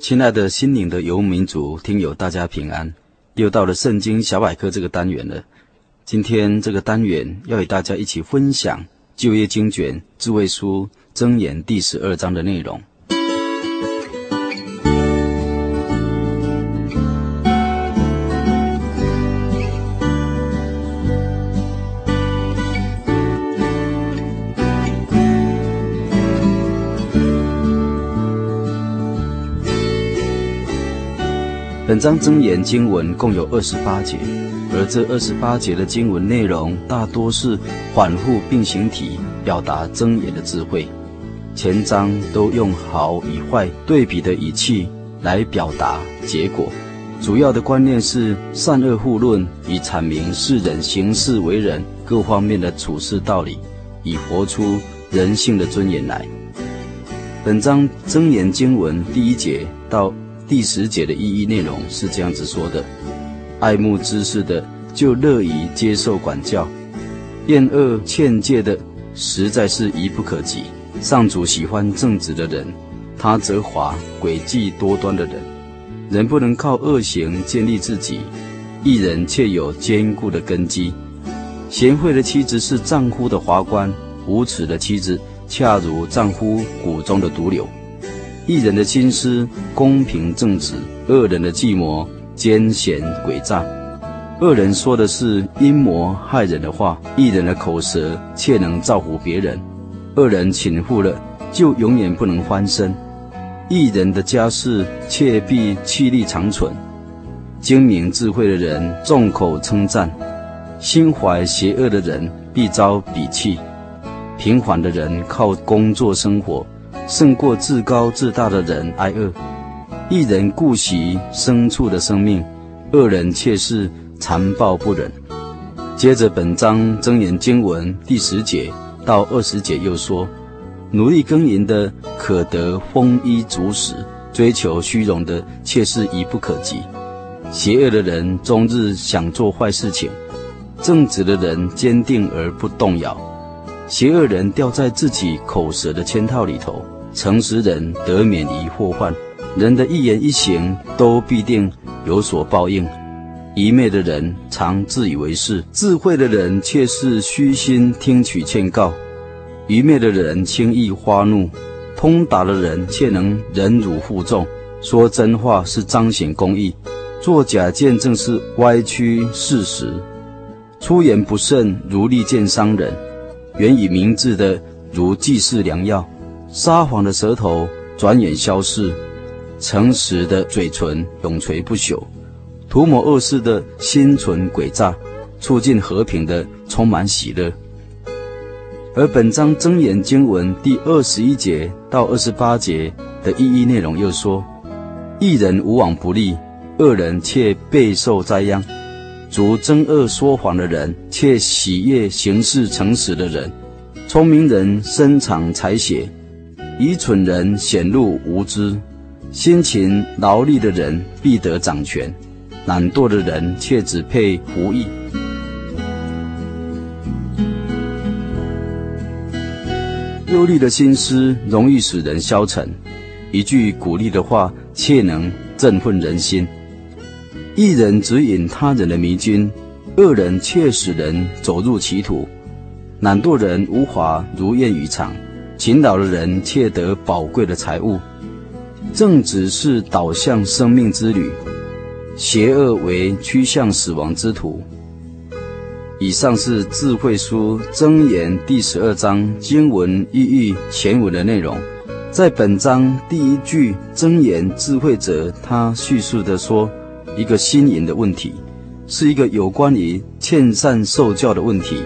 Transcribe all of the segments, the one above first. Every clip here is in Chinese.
亲爱的心灵的游牧民族听友，大家平安！又到了圣经小百科这个单元了。今天这个单元要与大家一起分享旧约经卷智慧书箴言第十二章的内容。本章真言经文共有二十八节，而这二十八节的经文内容大多是反复并行体，表达真言的智慧。前章都用好与坏对比的语气来表达结果，主要的观念是善恶互论，以阐明世人行事为人各方面的处事道理，以活出人性的尊严来。本章真言经文第一节到第十节的意义内容是这样子说的：爱慕知识的，就乐于接受管教；厌恶劝诫的，实在是愚不可及。上主喜欢正直的人，他责罚诡计多端的人。人不能靠恶行建立自己，一人却有坚固的根基。贤惠的妻子是丈夫的华冠，无耻的妻子恰如丈夫骨中的毒瘤。一人的心思公平正直，恶人的计谋奸险诡诈。恶人说的是阴谋害人的话，一人的口舌却能造福别人。恶人倾覆了，就永远不能翻身；一人的家室却必气力长存。精明智慧的人众口称赞，心怀邪恶的人必遭鄙弃。平凡的人靠工作生活。胜过自高自大的人挨饿，一人顾惜牲畜的生命，恶人却是残暴不忍。接着本章箴言经文第十节到二十节又说：努力耕耘的可得丰衣足食，追求虚荣的却是愚不可及。邪恶的人终日想做坏事情，正直的人坚定而不动摇。邪恶人掉在自己口舌的圈套里头。诚实人得免于祸患，人的一言一行都必定有所报应。愚昧的人常自以为是，智慧的人却是虚心听取劝告。愚昧的人轻易发怒，通达的人却能忍辱负重。说真话是彰显公义，作假见证是歪曲事实。出言不慎如利剑伤人，言语明智的如济世良药。撒谎的舌头转眼消逝，诚实的嘴唇永垂不朽。涂抹恶事的心存诡诈，促进和平的充满喜乐。而本章真言经文第二十一节到二十八节的意义内容又说：一人无往不利，恶人却备受灾殃。逐争恶说谎的人，却喜悦行事诚实的人。聪明人深藏才学。愚蠢人显露无知，辛勤劳力的人必得掌权，懒惰的人却只配服役。忧虑的心思容易使人消沉，一句鼓励的话却能振奋人心。一人指引他人的迷津，恶人却使人走入歧途。懒惰人无法如愿以偿。勤劳的人窃得宝贵的财物，正直是导向生命之旅，邪恶为趋向死亡之途。以上是智慧书箴言第十二章经文意义前文的内容。在本章第一句箴言智慧者，他叙述的说一个新颖的问题：是一个有关于劝善受教的问题。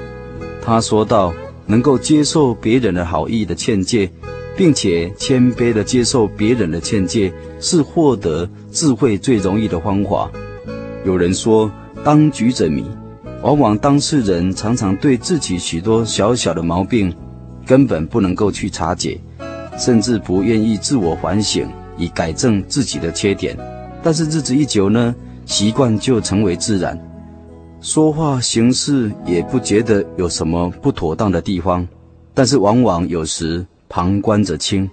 他说道：“能够接受别人的好意的劝诫，并且谦卑地接受别人的劝诫，是获得智慧最容易的方法。”有人说：“当局者迷。”往往当事人常常对自己许多小小的毛病，根本不能够去察觉，甚至不愿意自我反省，以改正自己的缺点。但是日子一久呢，习惯就成为自然，说话行事也不觉得有什么不妥当的地方。但是往往有时旁观者清，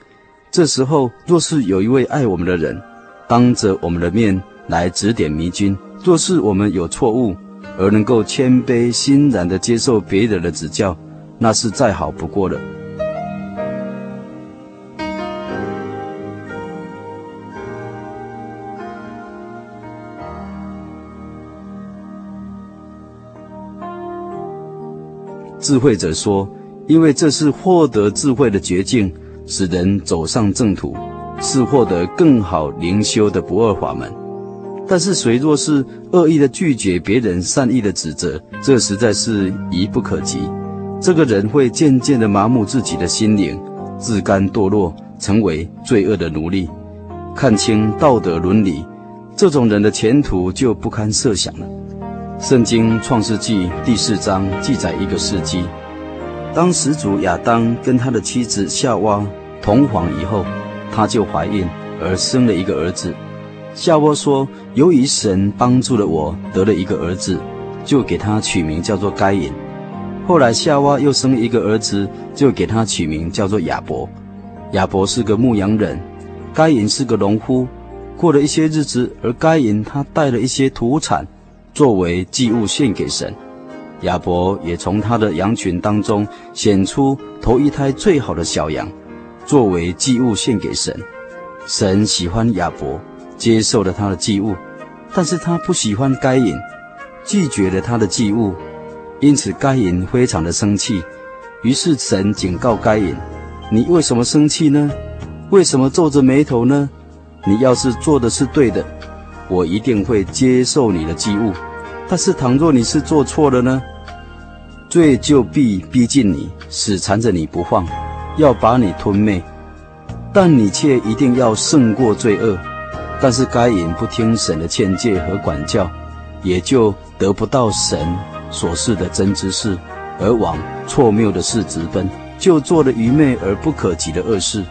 这时候若是有一位爱我们的人，当着我们的面来指点迷津，若是我们有错误，而能够谦卑欣然的接受别人的指教，那是再好不过了。智慧者说：“因为这是获得智慧的捷径，使人走上正途，是获得更好灵修的不二法门。”但是，谁若是恶意的拒绝别人善意的指责，这实在是愚不可及。这个人会渐渐地麻木自己的心灵，自甘堕落，成为罪恶的奴隶。看清道德伦理，这种人的前途就不堪设想了。圣经创世纪第四章记载一个事迹：当始祖亚当跟他的妻子夏娃同房以后，他就怀孕而生了一个儿子。夏娃说：“由于神帮助了我，得了一个儿子，就给他取名叫做该隐。后来夏娃又生了一个儿子，就给他取名叫做亚伯。亚伯是个牧羊人，该隐是个农夫。过了一些日子，而该隐他带了一些土产，作为祭物献给神。亚伯也从他的羊群当中选出头一胎最好的小羊，作为祭物献给神。神喜欢亚伯。”接受了他的祭物，但是他不喜欢该隐，拒绝了他的祭物，因此该隐非常的生气。于是神警告该隐：“你为什么生气呢？为什么皱着眉头呢？你要是做的是对的，我一定会接受你的祭物；但是倘若你是做错了呢，罪就必逼近你，死缠着你不放，要把你吞灭。但你却一定要胜过罪恶。”但是该隐不听神的劝诫和管教，也就得不到神所示的真知识，而往错谬的事直奔，就做了愚昧而不可及的恶事。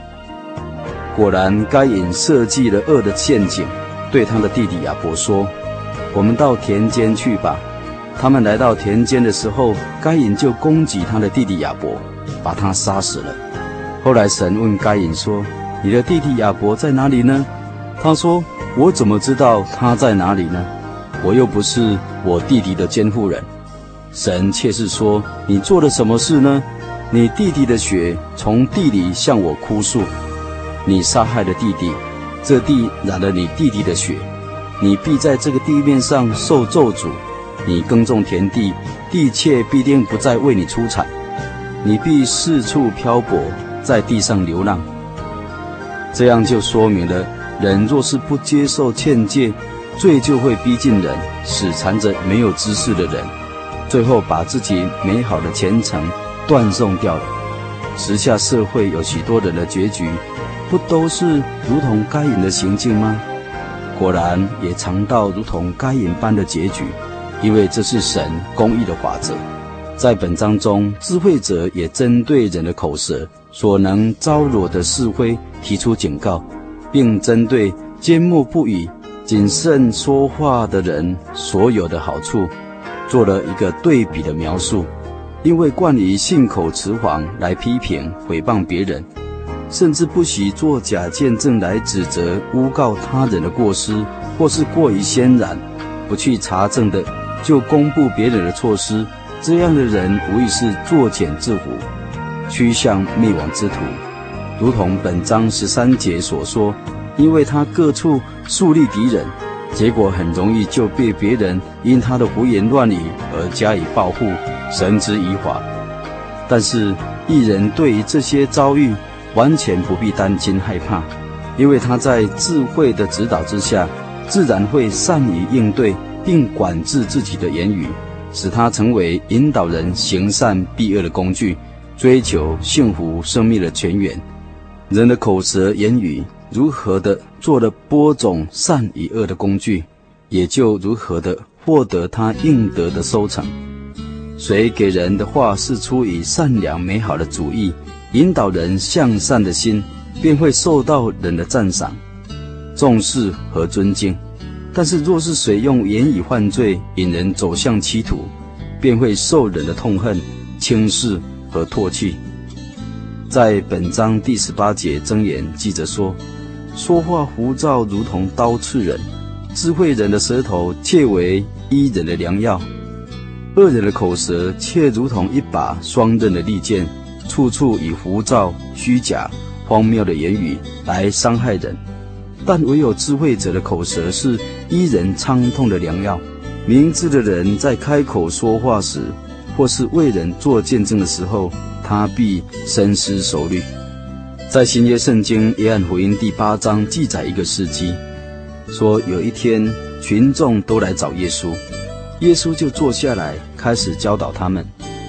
果然，该隐设计了恶的陷阱，对他的弟弟亚伯说：“我们到田间去吧。”他们来到田间的时候，该隐就攻击他的弟弟亚伯，把他杀死了。后来神问该隐说：“你的弟弟亚伯在哪里呢？”他说：“我怎么知道他在哪里呢？我又不是我弟弟的监护人。”神却是说：“你做了什么事呢？你弟弟的血从地里向我哭诉，你杀害了弟弟，这地染了你弟弟的血，你必在这个地面上受咒诅。你耕种田地，地却必定不再为你出产，你必四处漂泊，在地上流浪。”这样就说明了。人若是不接受劝诫，罪就会逼近人，死缠着没有知识的人，最后把自己美好的前程断送掉了。时下社会有许多人的结局，不都是如同该隐的行径吗？果然也尝到如同该隐般的结局，因为这是神公义的法则。在本章中，智慧者也针对人的口舌所能招惹的是非提出警告。并针对缄默不语、谨慎说话的人所有的好处，做了一个对比的描述。因为惯于信口雌黄来批评、诽谤别人，甚至不惜作假见证来指责、诬告他人的过失，或是过于渲染，不去查证的就公布别人的错失，这样的人无疑是作茧自缚，趋向灭亡之途。如同本章十三节所说，因为他各处树立敌人，结果很容易就被别人因他的胡言乱语而加以报复，绳之以法。但是义人对于这些遭遇完全不必担惊害怕，因为他在智慧的指导之下，自然会善于应对，并管制自己的言语，使他成为引导人行善避恶的工具，追求幸福生命的泉源。人的口舌言语如何的做了播种善与恶的工具，也就如何的获得他应得的收成。谁给人的话是出于善良美好的主意，引导人向善的心，便会受到人的赞赏、重视和尊敬。但是若是谁用言语犯罪，引人走向歧途，便会受人的痛恨、轻视和唾弃。在本章第十八节箴言记着说：“说话浮躁如同刀刺人，智慧人的舌头却为医人的良药；恶人的口舌却如同一把双刃的利剑，处处以浮躁、虚假、荒谬的言语来伤害人。但唯有智慧者的口舌是医人苍痛的良药。明智的人在开口说话时，或是为人做见证的时候。”他必深思熟虑。在新约圣经约翰福音第八章记载一个事迹，说有一天群众都来找耶稣，耶稣就坐下来开始教导他们。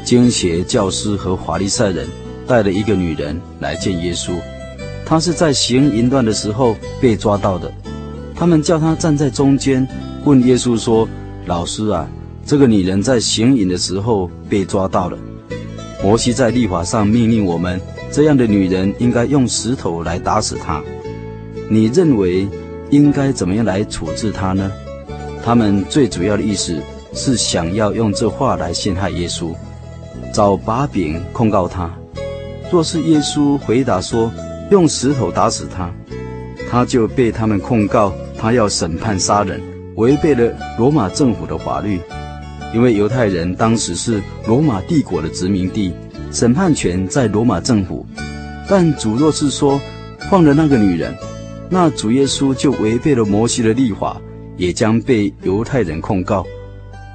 经学教师和法利赛人带了一个女人来见耶稣，她是在行淫乱的时候被抓到的。他们叫她站在中间，问耶稣说：“老师啊，这个女人在行淫的时候被抓到了。”摩西在律法上命令我们，这样的女人应该用石头来打死她。你认为应该怎么样来处置她呢？他们最主要的意思是想要用这话来陷害耶稣，找把柄控告他。若是耶稣回答说用石头打死他，他就被他们控告他要审判杀人，违背了罗马政府的法律。因为犹太人当时是罗马帝国的殖民地，审判权在罗马政府。但主若是说放了那个女人，那主耶稣就违背了摩西的律法，也将被犹太人控告。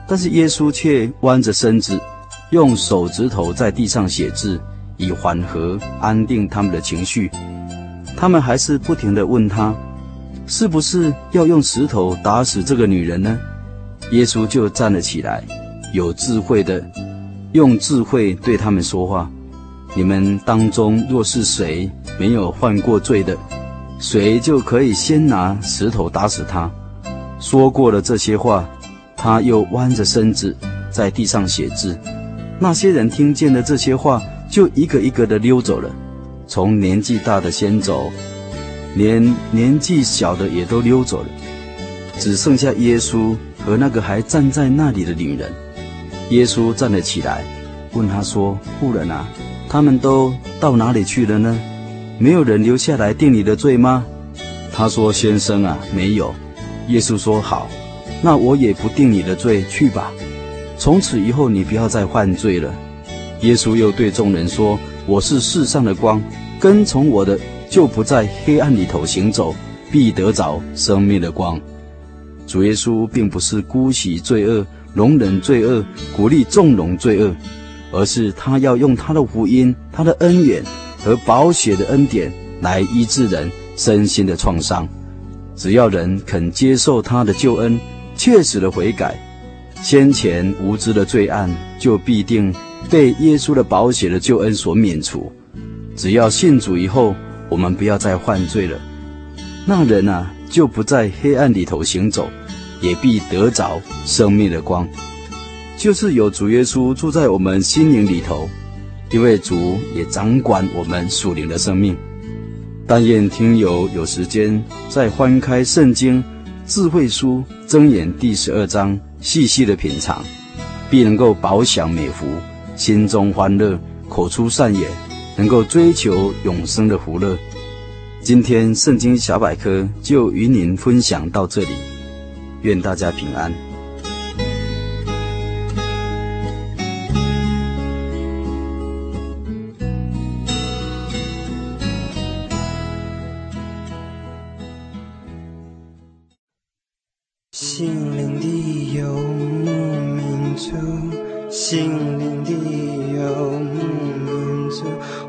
但是耶稣却弯着身子，用手指头在地上写字，以缓和安定他们的情绪。他们还是不停地问他，是不是要用石头打死这个女人呢？耶稣就站了起来，有智慧的用智慧对他们说话：“你们当中若是谁没有犯过罪的，谁就可以先拿石头打死他。”说过了这些话，他又弯着身子在地上写字。那些人听见了这些话，就一个一个的溜走了，从年纪大的先走，连年纪小的也都溜走了，只剩下耶稣。和那个还站在那里的女人，耶稣站了起来，问他说：“妇人啊，他们都到哪里去了呢？没有人留下来定你的罪吗？”他说：“先生啊，没有。”耶稣说：“好，那我也不定你的罪，去吧。从此以后，你不要再犯罪了。”耶稣又对众人说：“我是世上的光，跟从我的就不在黑暗里头行走，必得着生命的光。”主耶稣并不是姑息罪恶、容忍罪恶、鼓励纵容罪恶，而是他要用他的福音、他的恩典和宝血的恩典来医治人身心的创伤。只要人肯接受他的救恩，切实的悔改，先前无知的罪案就必定被耶稣的宝血的救恩所免除。只要信主以后，我们不要再犯罪了。那人啊。就不在黑暗里头行走，也必得着生命的光。就是有主耶稣住在我们心灵里头，因为主也掌管我们属灵的生命。但愿听友有时间再翻开圣经智慧书箴言第十二章，细细的品尝，必能够饱享美福，心中欢乐，口出善言，能够追求永生的福乐。今天圣经小百科就与您分享到这里，愿大家平安。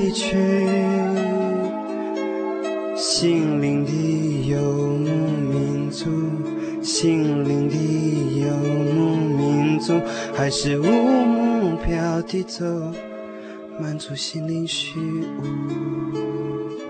离去？心灵的游牧民族，心灵的游牧民族，还是无目标地走，满足心灵虚无。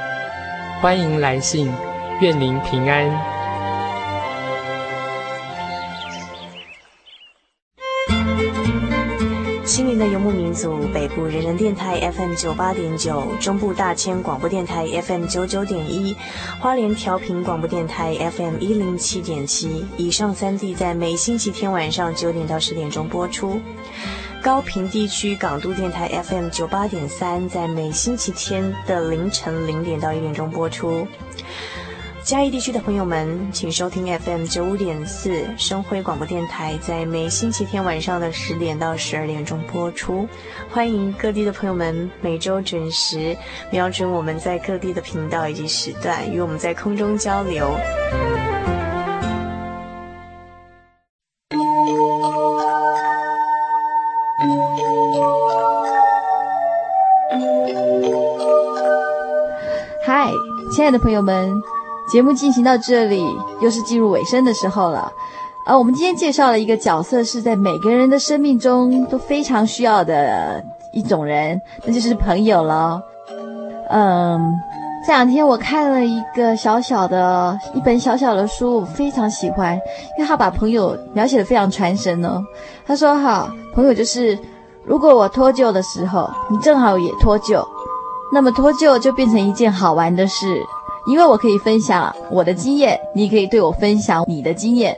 欢迎来信，愿您平安。心灵的游牧民族，北部人人电台 FM 九八点九，中部大千广播电台 FM 九九点一，花莲调频广播电台 FM 一零七点七。以上三地在每星期天晚上九点到十点钟播出。高屏地区港都电台 FM 九八点三，在每星期天的凌晨零点到一点钟播出。嘉义地区的朋友们，请收听 FM 九五点四生辉广播电台，在每星期天晚上的十点到十二点钟播出。欢迎各地的朋友们每周准时瞄准我们在各地的频道以及时段，与我们在空中交流。的朋友们，节目进行到这里，又是进入尾声的时候了。啊，我们今天介绍了一个角色，是在每个人的生命中都非常需要的一种人，那就是朋友了。嗯，这两天我看了一个小小的一本小小的书，我非常喜欢，因为他把朋友描写得非常传神哦。他说：“哈，朋友就是，如果我脱臼的时候，你正好也脱臼。”那么脱臼就变成一件好玩的事，因为我可以分享我的经验，你可以对我分享你的经验，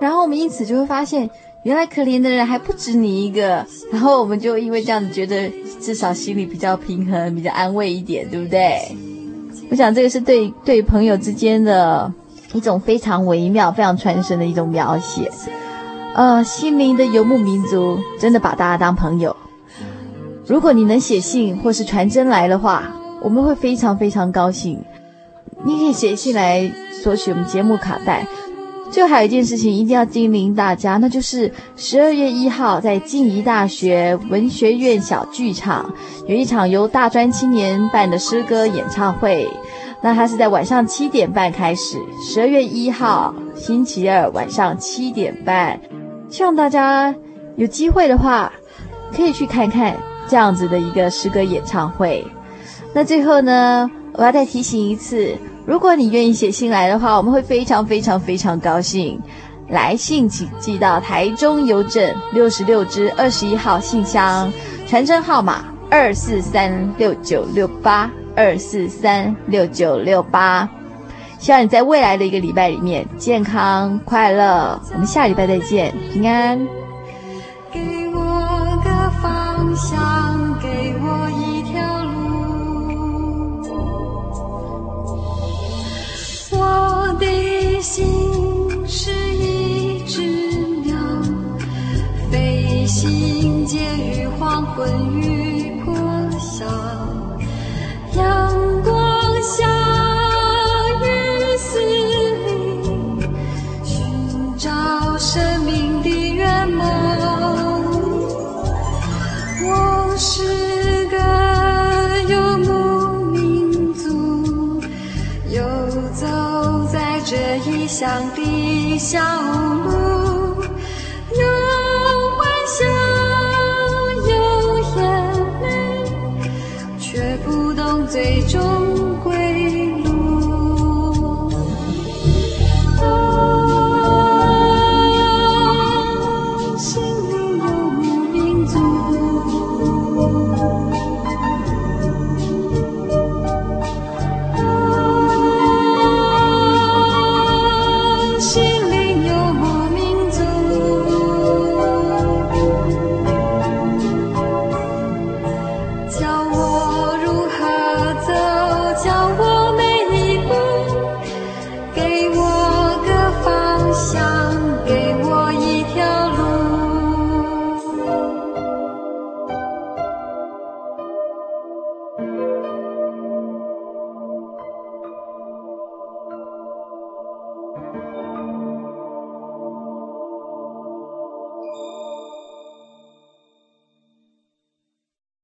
然后我们因此就会发现，原来可怜的人还不止你一个，然后我们就因为这样子觉得至少心里比较平衡，比较安慰一点，对不对？我想这个是对对朋友之间的一种非常微妙、非常传神的一种描写。呃，心灵的游牧民族真的把大家当朋友。如果你能写信或是传真来的话，我们会非常非常高兴。你可以写信来索取我们节目卡带。最后还有一件事情一定要叮咛大家，那就是十二月一号在静宜大学文学院小剧场有一场由大专青年办的诗歌演唱会。那它是在晚上七点半开始，十二月一号星期二晚上七点半。希望大家有机会的话可以去看看。这样子的一个诗歌演唱会，那最后呢，我要再提醒一次，如果你愿意写信来的话，我们会非常非常非常高兴。来信请寄到台中邮政六十六支二十一号信箱，传真号码二四三六九六八二四三六九六八。希望你在未来的一个礼拜里面健康快乐。我们下礼拜再见，平安。给我个方向给我一的心是一只鸟，飞行。情结于黄昏与破晓，要乡的小路。